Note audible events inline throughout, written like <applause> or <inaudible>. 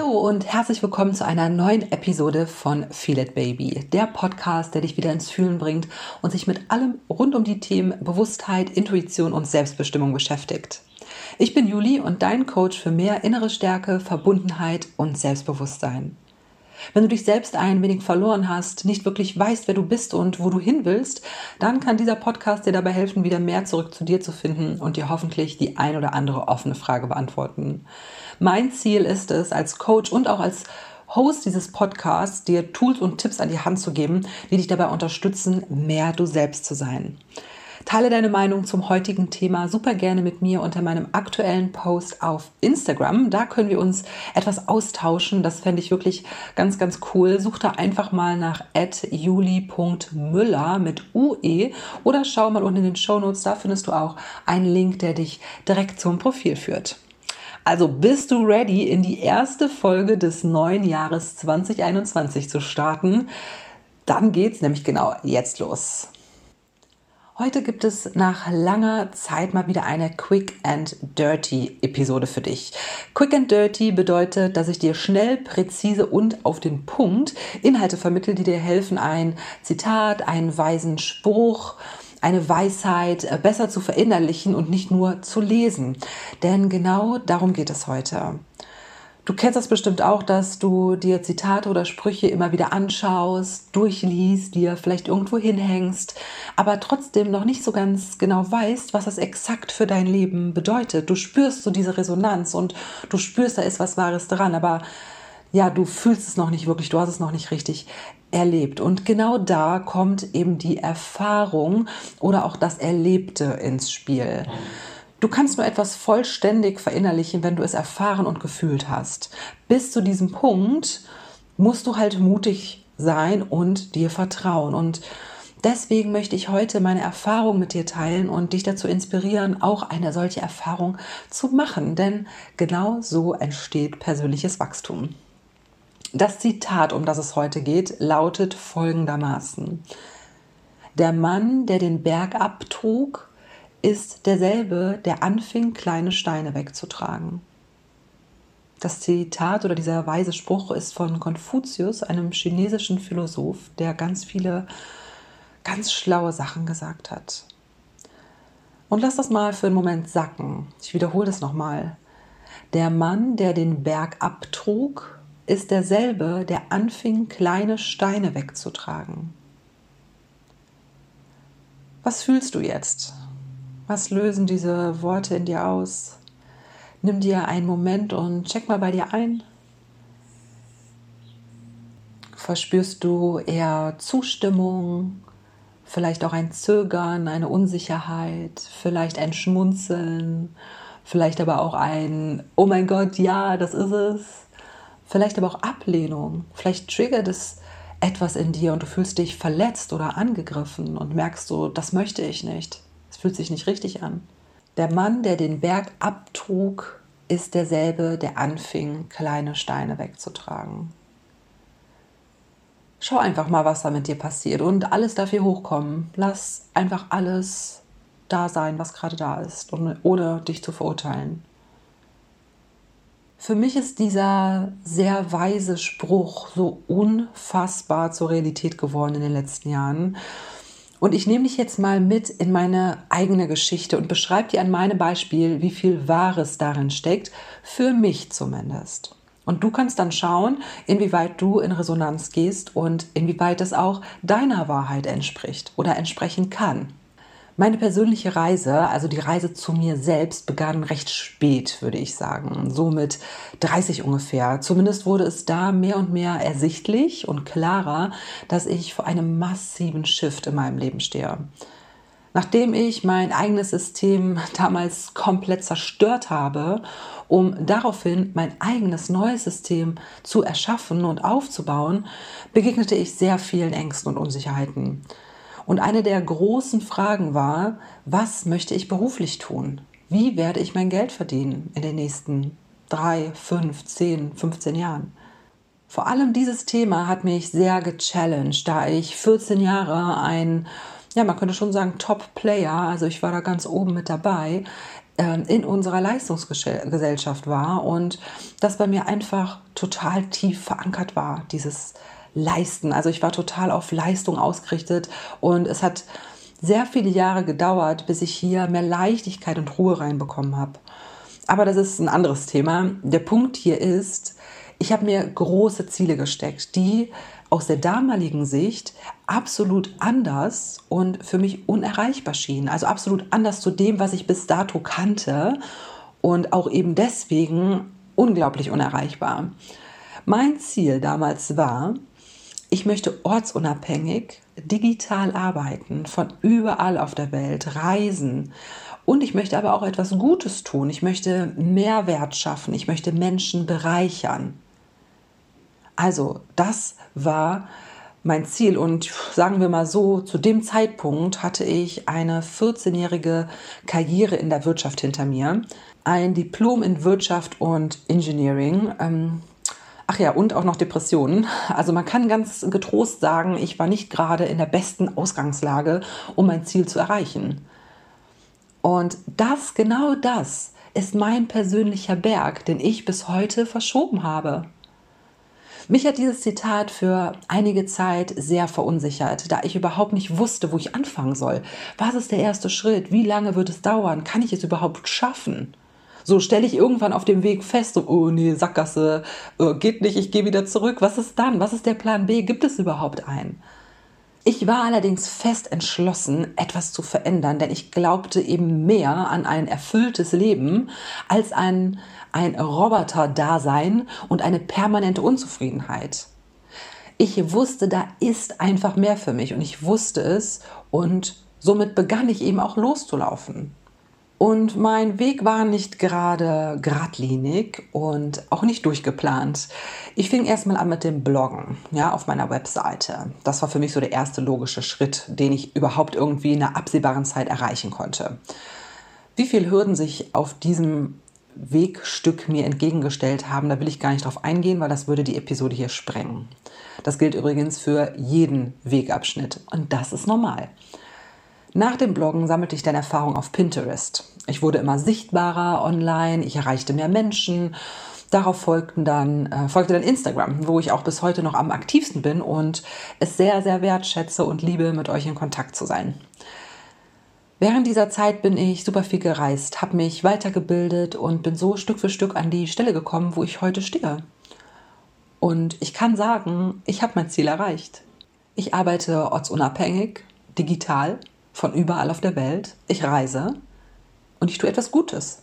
Hallo und herzlich willkommen zu einer neuen Episode von Feel It Baby, der Podcast, der dich wieder ins Fühlen bringt und sich mit allem rund um die Themen Bewusstheit, Intuition und Selbstbestimmung beschäftigt. Ich bin Juli und dein Coach für mehr innere Stärke, Verbundenheit und Selbstbewusstsein. Wenn du dich selbst ein wenig verloren hast, nicht wirklich weißt, wer du bist und wo du hin willst, dann kann dieser Podcast dir dabei helfen, wieder mehr zurück zu dir zu finden und dir hoffentlich die ein oder andere offene Frage beantworten. Mein Ziel ist es, als Coach und auch als Host dieses Podcasts dir Tools und Tipps an die Hand zu geben, die dich dabei unterstützen, mehr du selbst zu sein. Teile deine Meinung zum heutigen Thema super gerne mit mir unter meinem aktuellen Post auf Instagram. Da können wir uns etwas austauschen. Das fände ich wirklich ganz, ganz cool. Such da einfach mal nach juli.müller mit UE oder schau mal unten in den Show Notes. Da findest du auch einen Link, der dich direkt zum Profil führt. Also bist du ready, in die erste Folge des neuen Jahres 2021 zu starten? Dann geht's nämlich genau jetzt los. Heute gibt es nach langer Zeit mal wieder eine Quick and Dirty Episode für dich. Quick and Dirty bedeutet, dass ich dir schnell, präzise und auf den Punkt Inhalte vermittle, die dir helfen, ein Zitat, einen weisen Spruch, eine Weisheit besser zu verinnerlichen und nicht nur zu lesen. Denn genau darum geht es heute. Du kennst das bestimmt auch, dass du dir Zitate oder Sprüche immer wieder anschaust, durchliest, dir vielleicht irgendwo hinhängst, aber trotzdem noch nicht so ganz genau weißt, was das exakt für dein Leben bedeutet. Du spürst so diese Resonanz und du spürst, da ist was Wahres dran, aber ja, du fühlst es noch nicht wirklich, du hast es noch nicht richtig erlebt. Und genau da kommt eben die Erfahrung oder auch das Erlebte ins Spiel. Du kannst nur etwas vollständig verinnerlichen, wenn du es erfahren und gefühlt hast. Bis zu diesem Punkt musst du halt mutig sein und dir vertrauen. Und deswegen möchte ich heute meine Erfahrung mit dir teilen und dich dazu inspirieren, auch eine solche Erfahrung zu machen. Denn genau so entsteht persönliches Wachstum. Das Zitat, um das es heute geht, lautet folgendermaßen. Der Mann, der den Berg abtrug, ist derselbe, der anfing, kleine Steine wegzutragen. Das Zitat oder dieser weise Spruch ist von Konfuzius, einem chinesischen Philosoph, der ganz viele ganz schlaue Sachen gesagt hat. Und lass das mal für einen Moment sacken. Ich wiederhole das nochmal. Der Mann, der den Berg abtrug, ist derselbe, der anfing, kleine Steine wegzutragen. Was fühlst du jetzt? Was lösen diese Worte in dir aus? Nimm dir einen Moment und check mal bei dir ein. Verspürst du eher Zustimmung, vielleicht auch ein Zögern, eine Unsicherheit, vielleicht ein Schmunzeln, vielleicht aber auch ein Oh mein Gott, ja, das ist es. Vielleicht aber auch Ablehnung. Vielleicht triggert es etwas in dir und du fühlst dich verletzt oder angegriffen und merkst so, das möchte ich nicht fühlt sich nicht richtig an. Der Mann, der den Berg abtrug, ist derselbe, der anfing, kleine Steine wegzutragen. Schau einfach mal, was da mit dir passiert und alles darf hier hochkommen. Lass einfach alles da sein, was gerade da ist, ohne dich zu verurteilen. Für mich ist dieser sehr weise Spruch so unfassbar zur Realität geworden in den letzten Jahren. Und ich nehme dich jetzt mal mit in meine eigene Geschichte und beschreibe dir an meinem Beispiel, wie viel Wahres darin steckt, für mich zumindest. Und du kannst dann schauen, inwieweit du in Resonanz gehst und inwieweit es auch deiner Wahrheit entspricht oder entsprechen kann. Meine persönliche Reise, also die Reise zu mir selbst, begann recht spät, würde ich sagen. So mit 30 ungefähr. Zumindest wurde es da mehr und mehr ersichtlich und klarer, dass ich vor einem massiven Shift in meinem Leben stehe. Nachdem ich mein eigenes System damals komplett zerstört habe, um daraufhin mein eigenes neues System zu erschaffen und aufzubauen, begegnete ich sehr vielen Ängsten und Unsicherheiten. Und eine der großen Fragen war, was möchte ich beruflich tun? Wie werde ich mein Geld verdienen in den nächsten drei, fünf, zehn, 15 Jahren? Vor allem dieses Thema hat mich sehr gechallenged, da ich 14 Jahre ein, ja, man könnte schon sagen, Top-Player, also ich war da ganz oben mit dabei, ähm, in unserer Leistungsgesellschaft war und das bei mir einfach total tief verankert war, dieses Leisten. Also ich war total auf Leistung ausgerichtet und es hat sehr viele Jahre gedauert, bis ich hier mehr Leichtigkeit und Ruhe reinbekommen habe. Aber das ist ein anderes Thema. Der Punkt hier ist, ich habe mir große Ziele gesteckt, die aus der damaligen Sicht absolut anders und für mich unerreichbar schienen. Also absolut anders zu dem, was ich bis dato kannte und auch eben deswegen unglaublich unerreichbar. Mein Ziel damals war, ich möchte ortsunabhängig digital arbeiten, von überall auf der Welt reisen. Und ich möchte aber auch etwas Gutes tun. Ich möchte Mehrwert schaffen. Ich möchte Menschen bereichern. Also das war mein Ziel. Und sagen wir mal so, zu dem Zeitpunkt hatte ich eine 14-jährige Karriere in der Wirtschaft hinter mir. Ein Diplom in Wirtschaft und Engineering. Ach ja, und auch noch Depressionen. Also man kann ganz getrost sagen, ich war nicht gerade in der besten Ausgangslage, um mein Ziel zu erreichen. Und das, genau das, ist mein persönlicher Berg, den ich bis heute verschoben habe. Mich hat dieses Zitat für einige Zeit sehr verunsichert, da ich überhaupt nicht wusste, wo ich anfangen soll. Was ist der erste Schritt? Wie lange wird es dauern? Kann ich es überhaupt schaffen? So stelle ich irgendwann auf dem Weg fest, so, oh nee, Sackgasse, oh, geht nicht, ich gehe wieder zurück. Was ist dann? Was ist der Plan B? Gibt es überhaupt einen? Ich war allerdings fest entschlossen, etwas zu verändern, denn ich glaubte eben mehr an ein erfülltes Leben als an ein Roboter-Dasein und eine permanente Unzufriedenheit. Ich wusste, da ist einfach mehr für mich und ich wusste es und somit begann ich eben auch loszulaufen. Und mein Weg war nicht gerade geradlinig und auch nicht durchgeplant. Ich fing erstmal an mit dem Bloggen, ja, auf meiner Webseite. Das war für mich so der erste logische Schritt, den ich überhaupt irgendwie in einer absehbaren Zeit erreichen konnte. Wie viele Hürden sich auf diesem Wegstück mir entgegengestellt haben, da will ich gar nicht drauf eingehen, weil das würde die Episode hier sprengen. Das gilt übrigens für jeden Wegabschnitt und das ist normal. Nach dem Bloggen sammelte ich dann Erfahrung auf Pinterest. Ich wurde immer sichtbarer online, ich erreichte mehr Menschen. Darauf folgten dann, äh, folgte dann Instagram, wo ich auch bis heute noch am aktivsten bin und es sehr, sehr wertschätze und liebe, mit euch in Kontakt zu sein. Während dieser Zeit bin ich super viel gereist, habe mich weitergebildet und bin so Stück für Stück an die Stelle gekommen, wo ich heute stehe. Und ich kann sagen, ich habe mein Ziel erreicht. Ich arbeite ortsunabhängig, digital von überall auf der Welt. Ich reise und ich tue etwas Gutes.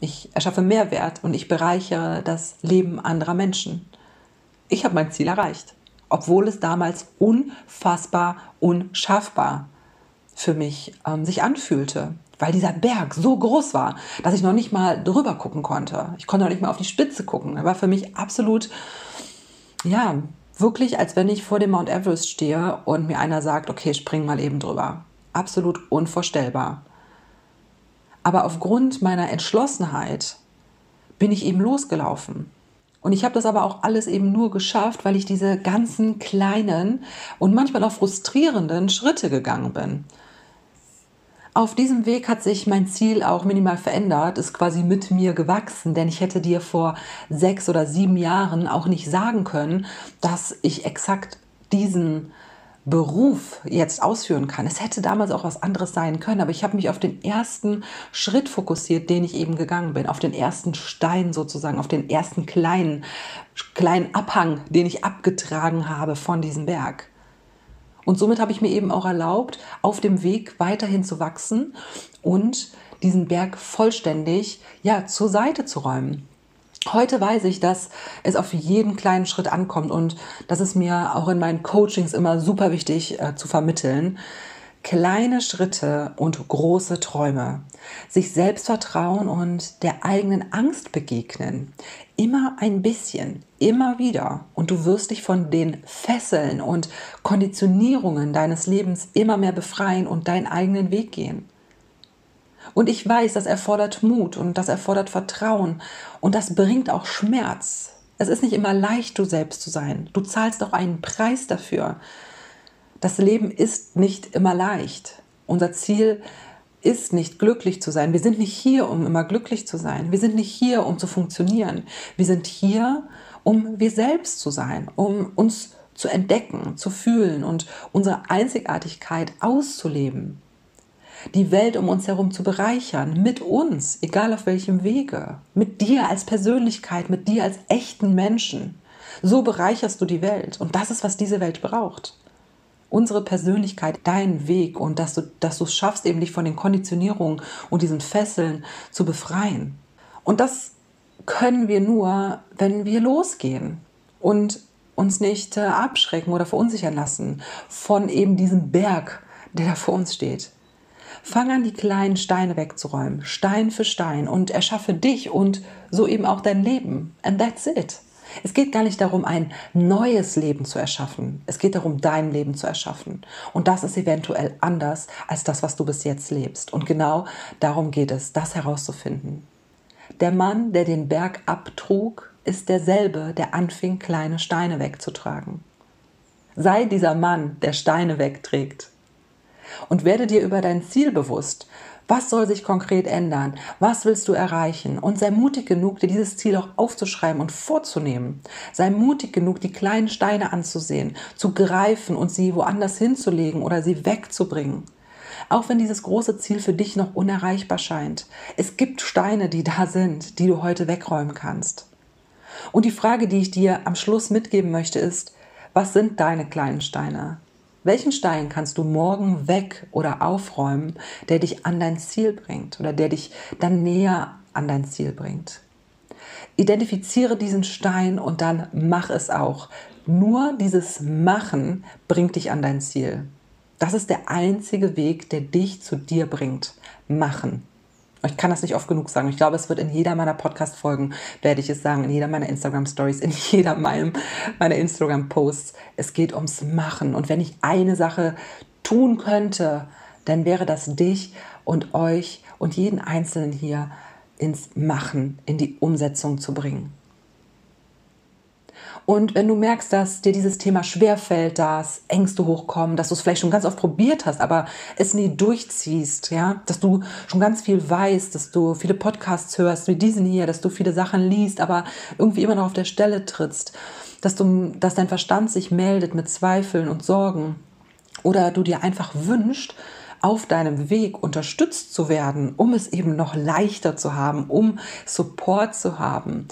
Ich erschaffe Mehrwert und ich bereichere das Leben anderer Menschen. Ich habe mein Ziel erreicht, obwohl es damals unfassbar unschaffbar für mich ähm, sich anfühlte, weil dieser Berg so groß war, dass ich noch nicht mal drüber gucken konnte. Ich konnte noch nicht mal auf die Spitze gucken. Er war für mich absolut, ja, wirklich, als wenn ich vor dem Mount Everest stehe und mir einer sagt, okay, spring mal eben drüber absolut unvorstellbar. Aber aufgrund meiner Entschlossenheit bin ich eben losgelaufen. Und ich habe das aber auch alles eben nur geschafft, weil ich diese ganzen kleinen und manchmal auch frustrierenden Schritte gegangen bin. Auf diesem Weg hat sich mein Ziel auch minimal verändert, ist quasi mit mir gewachsen, denn ich hätte dir vor sechs oder sieben Jahren auch nicht sagen können, dass ich exakt diesen Beruf jetzt ausführen kann. Es hätte damals auch was anderes sein können, aber ich habe mich auf den ersten Schritt fokussiert, den ich eben gegangen bin, auf den ersten Stein sozusagen, auf den ersten kleinen, kleinen Abhang, den ich abgetragen habe von diesem Berg. Und somit habe ich mir eben auch erlaubt, auf dem Weg weiterhin zu wachsen und diesen Berg vollständig ja, zur Seite zu räumen. Heute weiß ich, dass es auf jeden kleinen Schritt ankommt und das ist mir auch in meinen Coachings immer super wichtig äh, zu vermitteln. Kleine Schritte und große Träume. Sich selbst vertrauen und der eigenen Angst begegnen. Immer ein bisschen, immer wieder. Und du wirst dich von den Fesseln und Konditionierungen deines Lebens immer mehr befreien und deinen eigenen Weg gehen. Und ich weiß, das erfordert Mut und das erfordert Vertrauen und das bringt auch Schmerz. Es ist nicht immer leicht, du selbst zu sein. Du zahlst auch einen Preis dafür. Das Leben ist nicht immer leicht. Unser Ziel ist nicht glücklich zu sein. Wir sind nicht hier, um immer glücklich zu sein. Wir sind nicht hier, um zu funktionieren. Wir sind hier, um wir selbst zu sein, um uns zu entdecken, zu fühlen und unsere Einzigartigkeit auszuleben. Die Welt um uns herum zu bereichern, mit uns, egal auf welchem Wege, mit dir als Persönlichkeit, mit dir als echten Menschen. So bereicherst du die Welt und das ist, was diese Welt braucht unsere Persönlichkeit, dein Weg und dass du, dass du es schaffst, eben dich von den Konditionierungen und diesen Fesseln zu befreien. Und das können wir nur, wenn wir losgehen und uns nicht äh, abschrecken oder verunsichern lassen von eben diesem Berg, der da vor uns steht. Fang an, die kleinen Steine wegzuräumen, Stein für Stein und erschaffe dich und so eben auch dein Leben. And that's it. Es geht gar nicht darum, ein neues Leben zu erschaffen. Es geht darum, dein Leben zu erschaffen. Und das ist eventuell anders als das, was du bis jetzt lebst. Und genau darum geht es, das herauszufinden. Der Mann, der den Berg abtrug, ist derselbe, der anfing, kleine Steine wegzutragen. Sei dieser Mann, der Steine wegträgt. Und werde dir über dein Ziel bewusst, was soll sich konkret ändern? Was willst du erreichen? Und sei mutig genug, dir dieses Ziel auch aufzuschreiben und vorzunehmen. Sei mutig genug, die kleinen Steine anzusehen, zu greifen und sie woanders hinzulegen oder sie wegzubringen. Auch wenn dieses große Ziel für dich noch unerreichbar scheint. Es gibt Steine, die da sind, die du heute wegräumen kannst. Und die Frage, die ich dir am Schluss mitgeben möchte, ist, was sind deine kleinen Steine? Welchen Stein kannst du morgen weg oder aufräumen, der dich an dein Ziel bringt oder der dich dann näher an dein Ziel bringt? Identifiziere diesen Stein und dann mach es auch. Nur dieses Machen bringt dich an dein Ziel. Das ist der einzige Weg, der dich zu dir bringt. Machen. Ich kann das nicht oft genug sagen. Ich glaube, es wird in jeder meiner Podcast-Folgen, werde ich es sagen, in jeder meiner Instagram-Stories, in <laughs> jeder meinem, meiner Instagram-Posts. Es geht ums Machen. Und wenn ich eine Sache tun könnte, dann wäre das dich und euch und jeden Einzelnen hier ins Machen, in die Umsetzung zu bringen. Und wenn du merkst, dass dir dieses Thema schwerfällt, dass Ängste hochkommen, dass du es vielleicht schon ganz oft probiert hast, aber es nie durchziehst, ja, dass du schon ganz viel weißt, dass du viele Podcasts hörst, wie diesen hier, dass du viele Sachen liest, aber irgendwie immer noch auf der Stelle trittst, dass du, dass dein Verstand sich meldet mit Zweifeln und Sorgen oder du dir einfach wünschst, auf deinem Weg unterstützt zu werden, um es eben noch leichter zu haben, um Support zu haben,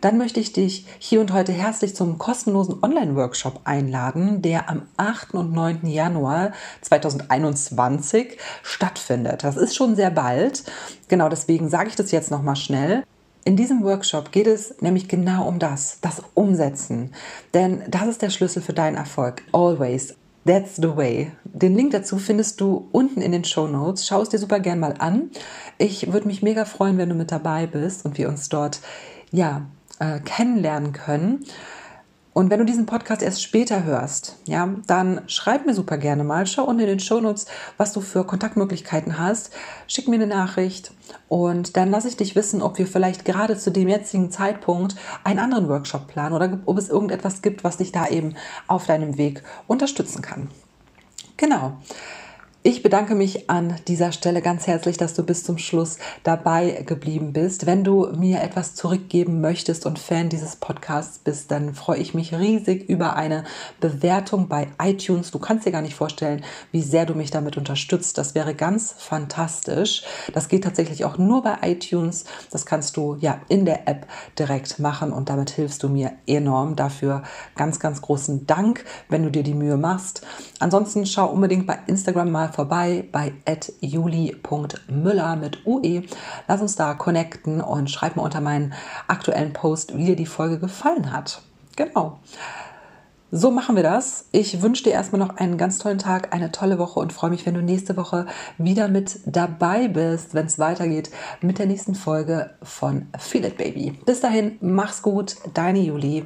dann möchte ich dich hier und heute herzlich zum kostenlosen Online-Workshop einladen, der am 8. und 9. Januar 2021 stattfindet. Das ist schon sehr bald. Genau deswegen sage ich das jetzt nochmal schnell. In diesem Workshop geht es nämlich genau um das, das Umsetzen. Denn das ist der Schlüssel für deinen Erfolg. Always. That's the way. Den Link dazu findest du unten in den Show Notes. Schau es dir super gern mal an. Ich würde mich mega freuen, wenn du mit dabei bist und wir uns dort ja äh, kennenlernen können. Und wenn du diesen Podcast erst später hörst, ja, dann schreib mir super gerne mal. Schau unten in den Shownotes, was du für Kontaktmöglichkeiten hast. Schick mir eine Nachricht und dann lasse ich dich wissen, ob wir vielleicht gerade zu dem jetzigen Zeitpunkt einen anderen Workshop planen oder ob es irgendetwas gibt, was dich da eben auf deinem Weg unterstützen kann. Genau. Ich bedanke mich an dieser Stelle ganz herzlich, dass du bis zum Schluss dabei geblieben bist. Wenn du mir etwas zurückgeben möchtest und Fan dieses Podcasts bist, dann freue ich mich riesig über eine Bewertung bei iTunes. Du kannst dir gar nicht vorstellen, wie sehr du mich damit unterstützt. Das wäre ganz fantastisch. Das geht tatsächlich auch nur bei iTunes. Das kannst du ja in der App direkt machen und damit hilfst du mir enorm. Dafür ganz, ganz großen Dank, wenn du dir die Mühe machst. Ansonsten schau unbedingt bei Instagram mal vorbei bei juli.müller mit UE. Lass uns da connecten und schreib mir unter meinen aktuellen Post, wie dir die Folge gefallen hat. Genau. So machen wir das. Ich wünsche dir erstmal noch einen ganz tollen Tag, eine tolle Woche und freue mich, wenn du nächste Woche wieder mit dabei bist, wenn es weitergeht mit der nächsten Folge von Feel It Baby. Bis dahin, mach's gut, deine Juli.